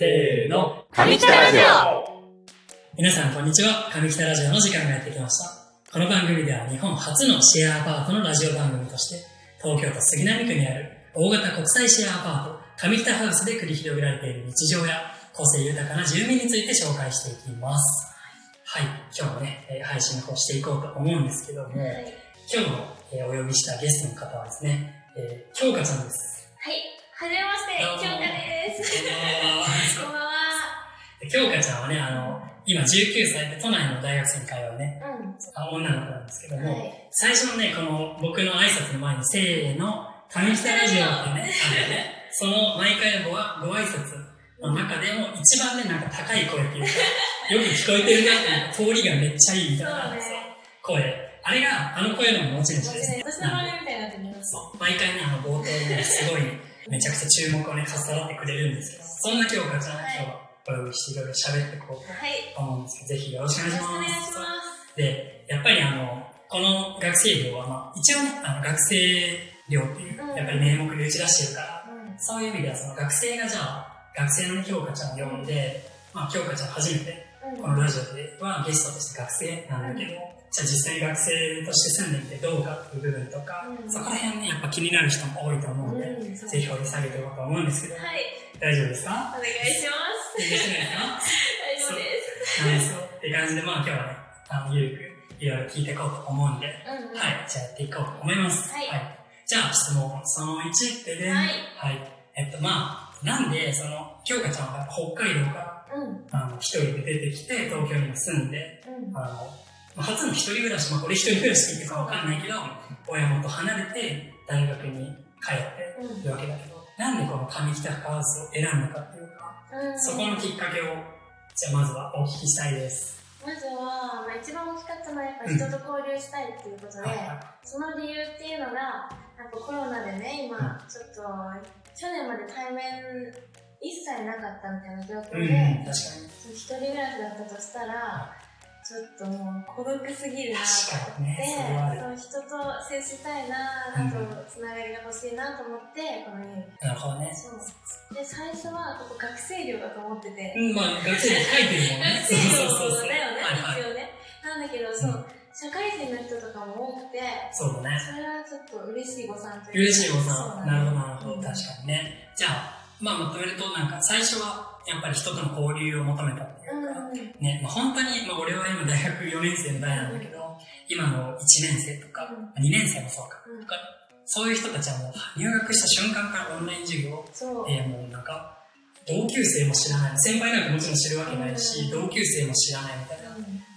せーの。上北ラジオ皆さん、こんにちは。上北ラジオの時間がやってきました。この番組では日本初のシェアアパートのラジオ番組として、東京都杉並区にある大型国際シェアアパート、上北ハウスで繰り広げられている日常や個性豊かな住民について紹介していきます。はい。今日もね、えー配信の方していこうと思うんですけども、はい。今日の、えーお呼びしたゲストの方はですね、えー、京香ちゃんです。はい。はじめまして、どうも京香です。こんばんは。京香ちゃんはね、あの、今19歳で都内の大学生に通うね、うん。あ女の子なんですけども、はい。最初のね、この僕の挨拶の前に、せーの、上北ラジオってね、その毎回のごあご挨拶の中でも一番ね、なんか高い声っていうか、よく聞こえてるなっていう、通りがめっちゃいいみたいな、ね声。あれが、あの声の持ち主です。私のみたいになってます。そう毎回ね、あの冒頭にね、すごい、めちゃくちゃ注目をね、かっさらってくれるんですけど、そんな京香ちゃん、はい今日はお呼びしていろいろ喋っていこうはい。と思うんですけど、ぜひよろしくお願いします。ます。で、やっぱりあの、この学生寮は、まあ、一応ね、あの学生寮っていう、うんやっぱり名目で打ち出してるから、うん。そういう意味ではその学生がじゃあ、学生のね、京香ちゃんを呼んで、まあ、京香ちゃん初めて、このラジオではゲストとして学生なんだけど、じゃあ実際学生として住んでみてどうかっていう部分とか、うんそこら辺ね、やっぱ気になる人も多いと思うんそうぜひ掘り下げていこうと思うんですけど、はい。大丈夫ですか？お願いします。大丈夫です。はい、そう。って感じで、まあ今日はね、あの、ゆるくいろいろ聞いていこうと思うんで、うん。はい、じゃあやっていこうと思います。はいじゃあ質問その1ってで、はいえっとまあ、なんで、その、京香ちゃんは北海道から、うん。あの、一人で出てきて、東京にも住んで、うん。あの、まあ初の一人暮らし、まあこれ一人暮らしって言ってかわかんないけど、親元離れて大学に通ってうん。るわけだけど、なんでこの上北ハウスを選んだかっていうか、うん。そこのきっかけを、じゃあまずはお聞きしたいです。まずは、まあ、一番大きかったのはやっぱ人と交流したいっていうことで、はいはいその理由っていうのが、なんかコロナでね、今、ちょっと、去年まで対面一切なかったみたいな状況うん、で、確かに。一人暮らしだったとしたら、ちょっともう孤独すぎるなと思って、そう人と接したいな、あとつながりが欲しいなと思って、この家に。なるほどね。そう。で、最初はここ学生寮だと思ってて、うん、まあ、学生で書いてるもんね。学生寮だよね。一応ね。なんだけど、そう、社会人の人とかも多くて、そうだね。それはちょっと嬉しい誤算という嬉しいおそうさん。だねなるほど、なるほど。確かにね。じゃあ、まあ、まとめると、なんか、最初は、やっぱり人との交流を求めたっていうか、うんうん。ね、まあ、本当に、まあ、俺は今大学4年生の代なんだけど、今の1年生とか、うん。2年生もそうか、うん。とか、そういう人たちはもう入学した瞬間からオンライン授業。で、もうなんか、同級生も知らない。先輩なんかもちろん知るわけないし、うん。同級生も知らないみたいな。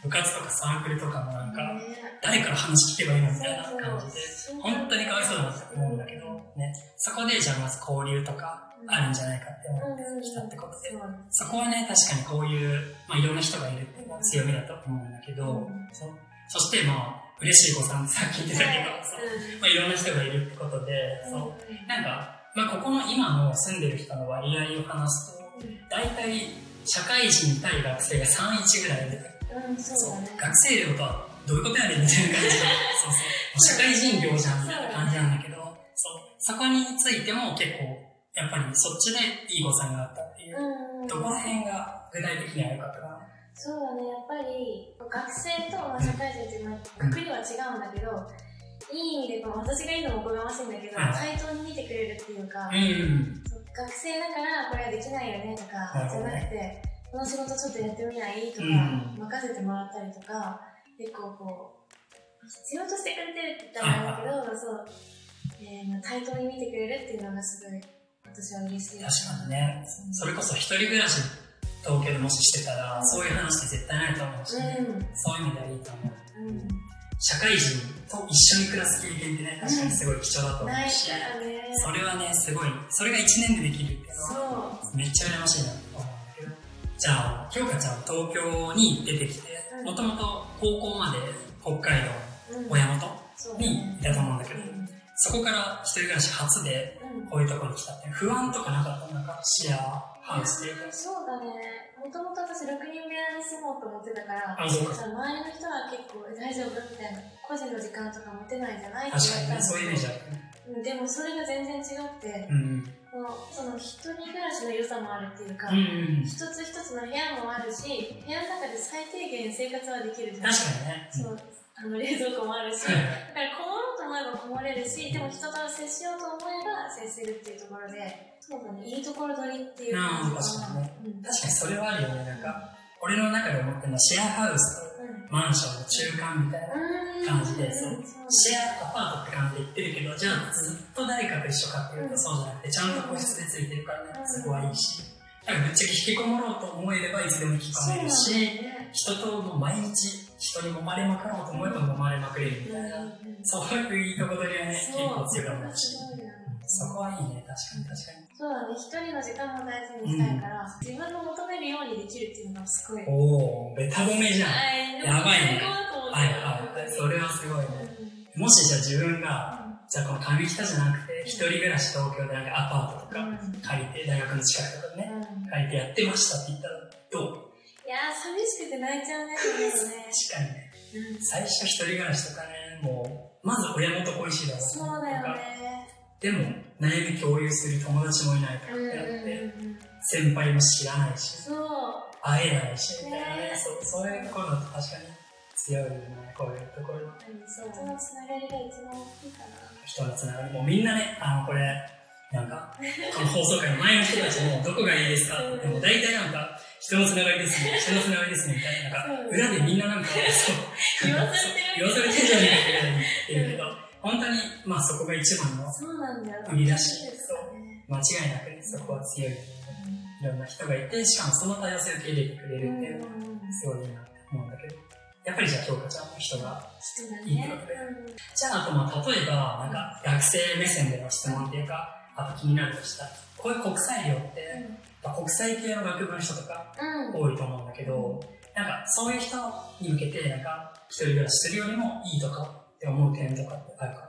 部活とかサークルとかもなんか、ね。誰から話聞けばいいのみたいな感じで、本当にかわいそうだなって思うんだけど、ね、そこでじゃあまず交流とかあるんじゃないかって思ってきたってことで、そうそこはね、確かにこういう、まあ、いろんな人がいるっていうのは強みだと思うんだけど、うん。そうそしてまあ、嬉しい誤算さっき言ってたけど、そう。まあ、いろんな人がいるってことで、そう。なんか、まあ、ここの今の住んでる人の割合を話すと、大体社会人対学生が3-1ぐらいで、うん、そうだね。学生寮とはどういうことやねんみたいな感じで、そうそう、社会人寮じゃんみたいな感じなんだけど、そう、そこについても結構、やっぱりそっちでいい誤算があったっていう、うん、どこら辺が具体的には良かったかな。そうだね、やっぱり学生とまあ社会人っていうのは違うんだけど、いい意味で、まあ、私が言うのもおこがましいんだけど、はい。対等に見てくれるっていうか、うん。学生だからこれはできないよねとか、じゃなくて、この仕事ちょっとやってみない？とか、うん。任せてもらったりとか、結構こう、必要としてくれてるって言ったらあれだけど、そう、えーまあ、対等に見てくれるっていうのがすごい、私は嬉しい。確かにね。それこそ一人暮らし、東京でもししてたら、そういう話って絶対ないと思うし、うん。そういう意味ではいいと思う。うん。社会人と一緒に暮らす経験ってね、確かにすごい貴重だと思うし、からね。それはね、すごい、それが1年でできるっていうのは、そう。めっちゃ羨ましいなと思うんだけど。じゃあ、京香ちゃんは東京に出てきてう、んもともと高校まで北海道うん親元にいたと思うんだけどうんそこから一人暮らし初でうんこういうところに来たって不安とかなかった？なんかシェアハウスっていうか。そうだね。もともと私6人部屋に住もうと思ってたから、あ、そう周りの人は結構大丈夫？みたいな、個人の時間とか持てないじゃない？って言われたそういうイメージあるね。うんでもそれが全然違って、うん。その一人暮らしの良さもあるっていうか、うんうん。一つ一つの部屋もあるし、部屋の中で最低限生活はできるじゃん。確かにね。そう、あの冷蔵庫もあるし、だからこもと思えばこもれるし、でも人と接しようと思えば接するっていうところで、そうだね、いいところ取りっていう感じかな。うん確かにそれはあるよね。なんか、俺の中で思ってるのはシェアハウスとうんマンションの中間みたいな。感じでそううんシェアアパートって感じで言ってるけど、じゃあずっと誰かと一緒かっていうとそうじゃなくて、ちゃんと個室でついてるからね、そこはいいし。だからぶっちゃけ引きこもろうと思えればいつでも引きこめるし、ね人ともう毎日人に揉まれまくろうと思えば揉まれまくれるみたいな。うんそういういいとこ取りはね、結構強いと思うし。そこはいいね、確かに確かに。そうだね、一人の時間も大事にしたいから、自分の求めるようにできるっていうのがすごい。おー、ベタ褒めじゃん。やばいねはいはいはい。それはすごいね。もしじゃあ自分が、じゃあこの上北じゃなくて、一人暮らし東京でなんかアパートとか借りて、大学の近くとかでね、うん借りてやってましたって言ったら、どう？いやー、寂しくて泣いちゃうね。確かにね、うん最初一人暮らしとかね、もう、まず親元恋しいだろうそうだよね。でも、悩み共有する友達もいないとかっうんてなって、先輩も知らないし、そう。会えないし、みたいなねね、そうそういうところだと確かに強いよね、こういうところ。人のつながりが一番大きいかな。人のつながり、もうみんなね、あの、これ、なんか、この放送回の前の人たちも、どこがいいですかって言っても、大体なんか、人のつながりですね、人のつながりですね、みたいな、なんか、裏でみんななんか、そう、言わされてる言わされてるじゃないかって言うけど、本当に、まあそこが一番のそうなんだ。よ。売り出しそうね。間違いなくね、そこは強い。いろんな人がいて、しかもその多様性を受け入れてくれるっていうのは、すごいいいなって思うんだけど、やっぱりじゃあ、京香ちゃんも人が。いいってことで。じゃあ、あとまあ、例えば、なんか、学生目線での質問っていうか、あと気になるとしたら、こういう国際寮って、国際系の学部の人とかうん。多いと思うんだけど、なんか、そういう人に向けて、なんか、一人暮らしするよりもいいとかって思う点とかってあるか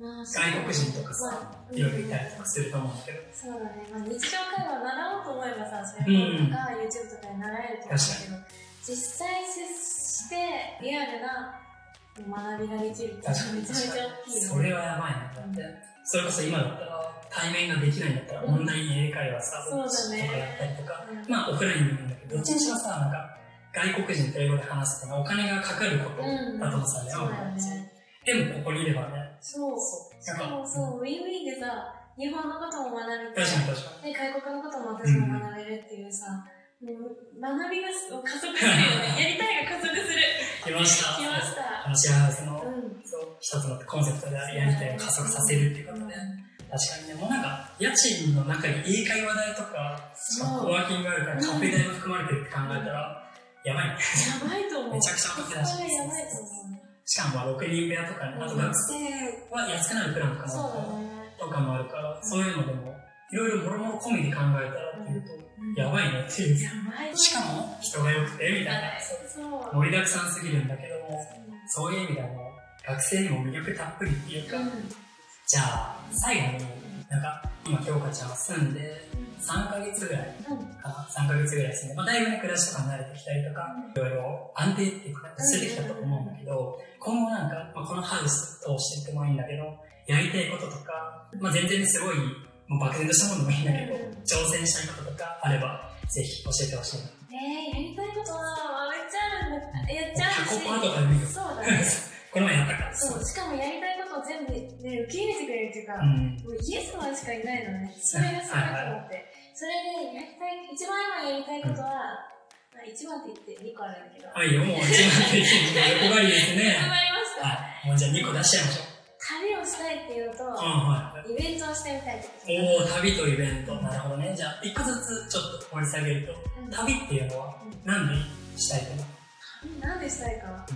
な？まあ外国人とかさ、まあいろいろいたりとかすると思うんだけど、そうだね、まあ、日常会話を習おうと思えばさ、それ本とか YouTube とかで習えると思うんだけど、実際接してリアルな学びができるってめちゃめちゃ大きいよそれはやばいな。だって、それこそ今だったら、対面ができないんだったら、オンライン英会話さ、そうだねとかやったりとか、うんまあオフラインでもいいんだけど、どっちにしろさ、なんか、外国人と英語で話すってのはお金がかかることうんだと思ってたんだよ。そうだよね。でもここにいればね、そう。しかもそう、ウィンウィンでさ、日本のことも学びたい。確かに外国のことも私も学べるっていうさ、もう学びがす加速するよね。やりたいが加速する。来ました。来ました。あのシェアハウスの、うん。そう、一つのコンセプトでやりたいを加速させるっていうことで、確かにね、もうなんか、家賃の中に英会話代とか、そうコワーキングがあるからカフェ代も含まれてるって考えたら、やばいね。やばいと思う。めちゃくちゃアップだしいと思うね。しかもまあ6人部屋とかね、あと学生は安くなるプランとか。とかもあるから、そういうのでも、いろいろもろもろ込みで考えたらっていうと、やばいねっていう。やばい。しかも、人が良くて、みたいな。そう。盛りだくさんすぎるんだけども、そういう意味ではもう、学生にも魅力たっぷりっていうか、うん。じゃあ、最後に、なんか、今、京香ちゃんは住んで、3ヶ月ぐらいうん。かな ?3 ヶ月ぐらい住んで、まあ、だいぶね、暮らしとか慣れてきたりとか、いろいろ安定っていうか、捨ててきたと思うんだけど、今後なんか、まあ、このハウス通してってもいいんだけど、やりたいこととか、まあ、全然すごい、もう漠然としたものでもいいんだけど、挑戦したいこととかあれば、ぜひ教えてほしいな。えー、やりたいことはめっちゃあるんだ。やっちゃうし。とかでもいいよ。そうだね。この前やったから。そう、しかもやりたいを全部、ね、受け入れてくれるっていうか、うん。もうイエスマンしかいないのね。それがすごいと思って。それで、やりたい、一番今やりたいことは、まあ、一番って言って2個あるんだけど。はいよ、もう一番できる。横張りですね。頑張りました。はい。もうじゃあ2個出しちゃいましょう。旅をしたいっていうのと、うん、はい。イベントをしてみたいってこと。おー、旅とイベント。なるほどね。じゃあ、一個ずつちょっと掘り下げると、うん旅っていうのは何でしたいと思う？なんでしたいか？な。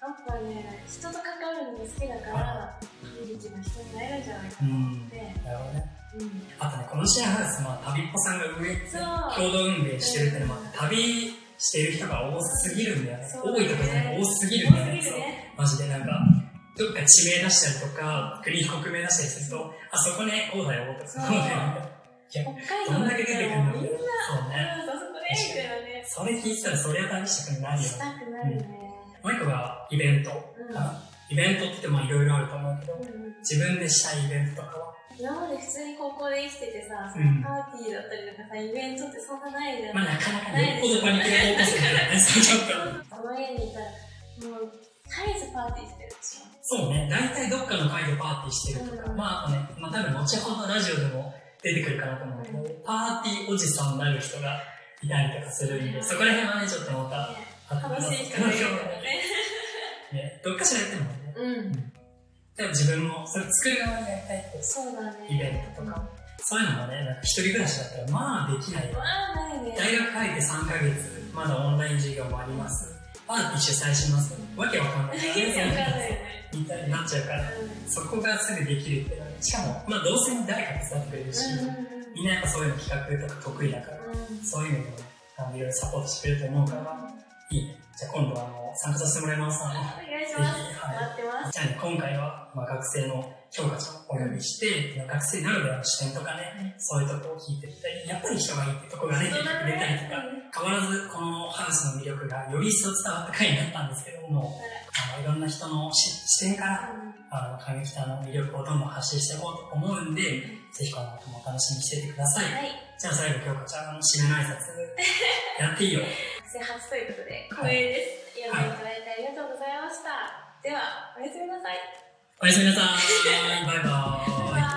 やっぱね、人と関わるのが好きだから、いい力な人になれるんじゃないかうん。って。なるほどね。うん。あとね、このシェアハウス、まあ、旅っぽさんが運営、そう。共同運営してるってのもあって、旅してる人が多すぎるんだよね。そう多いとかじゃなくて多すぎるんだよね。ねマジでなんか、どっか地名出したりとか、国国名出したりすると、あそこね、こうだよ、とか、そうだよ。北海道どんだけ出てくるのみんな、そうね。うん、そこでみたいなね。それ聞いてたら、そりゃ旅したくなるよね。したくなるね。もう一個がイベント。イベントって言ってもいろいろあると思うけど、自分でしたいイベントとかは？今まで普通に高校で生きててさ、うん、パーティーだったりとかさ、イベントってそんなないじゃん。まあなかなかね、子供に起こすみたいなね、そうちょっと。この家にいたら、もう、絶えずパーティーしてるでしょ。そうね、大体どっかの会でパーティーしてるとか、うん、まあね、まあ多分後ほどラジオでも出てくるかなと思うけど、パーティーおじさんになる人がいたりとかするんで、そこら辺はね、ちょっとまた、楽しい人がいるね。ね、どっかしらやってもね。うん。でも自分もそれ作る側にやりたいってそうだね。イベントとか、そういうのもねなんか一人暮らしだったらまあできないまあないね。大学入って3ヶ月まだオンライン授業もあります。パーティー主催します。わけわかんない。みたいになっちゃうから、そこがすぐできるってしかも、まあ、どうせ誰か手伝ってくれるし、みんなやっぱそういうの企画とか得意だから、そういうのもいろいろサポートしてくれると思うから、いいね。じゃあ今度あの参加させてもらいます。お願いします、はい、待ってますじゃあ、ね、今回はまあ、学生の評価ちゃんをお呼びして、学生ならではの視点とかね、そういうとこを聞いてみたり、やっぱり人がいいってとこがね、出てくれたりとか、変わらずこのハウスの魅力がより一層伝わった回になったんですけども、あのいろんな人の視点から、あの、上北の魅力をどんどん発信していこうと思うんで、ぜひこの後も楽しみにしていてください。はい、じゃあ最後、京子ちゃん、の締めの挨拶、やっていいよ。初ということで、光栄です。読んでいただいてありがとうございました。では、おやすみなさい。おやすみなさい。バイバイ。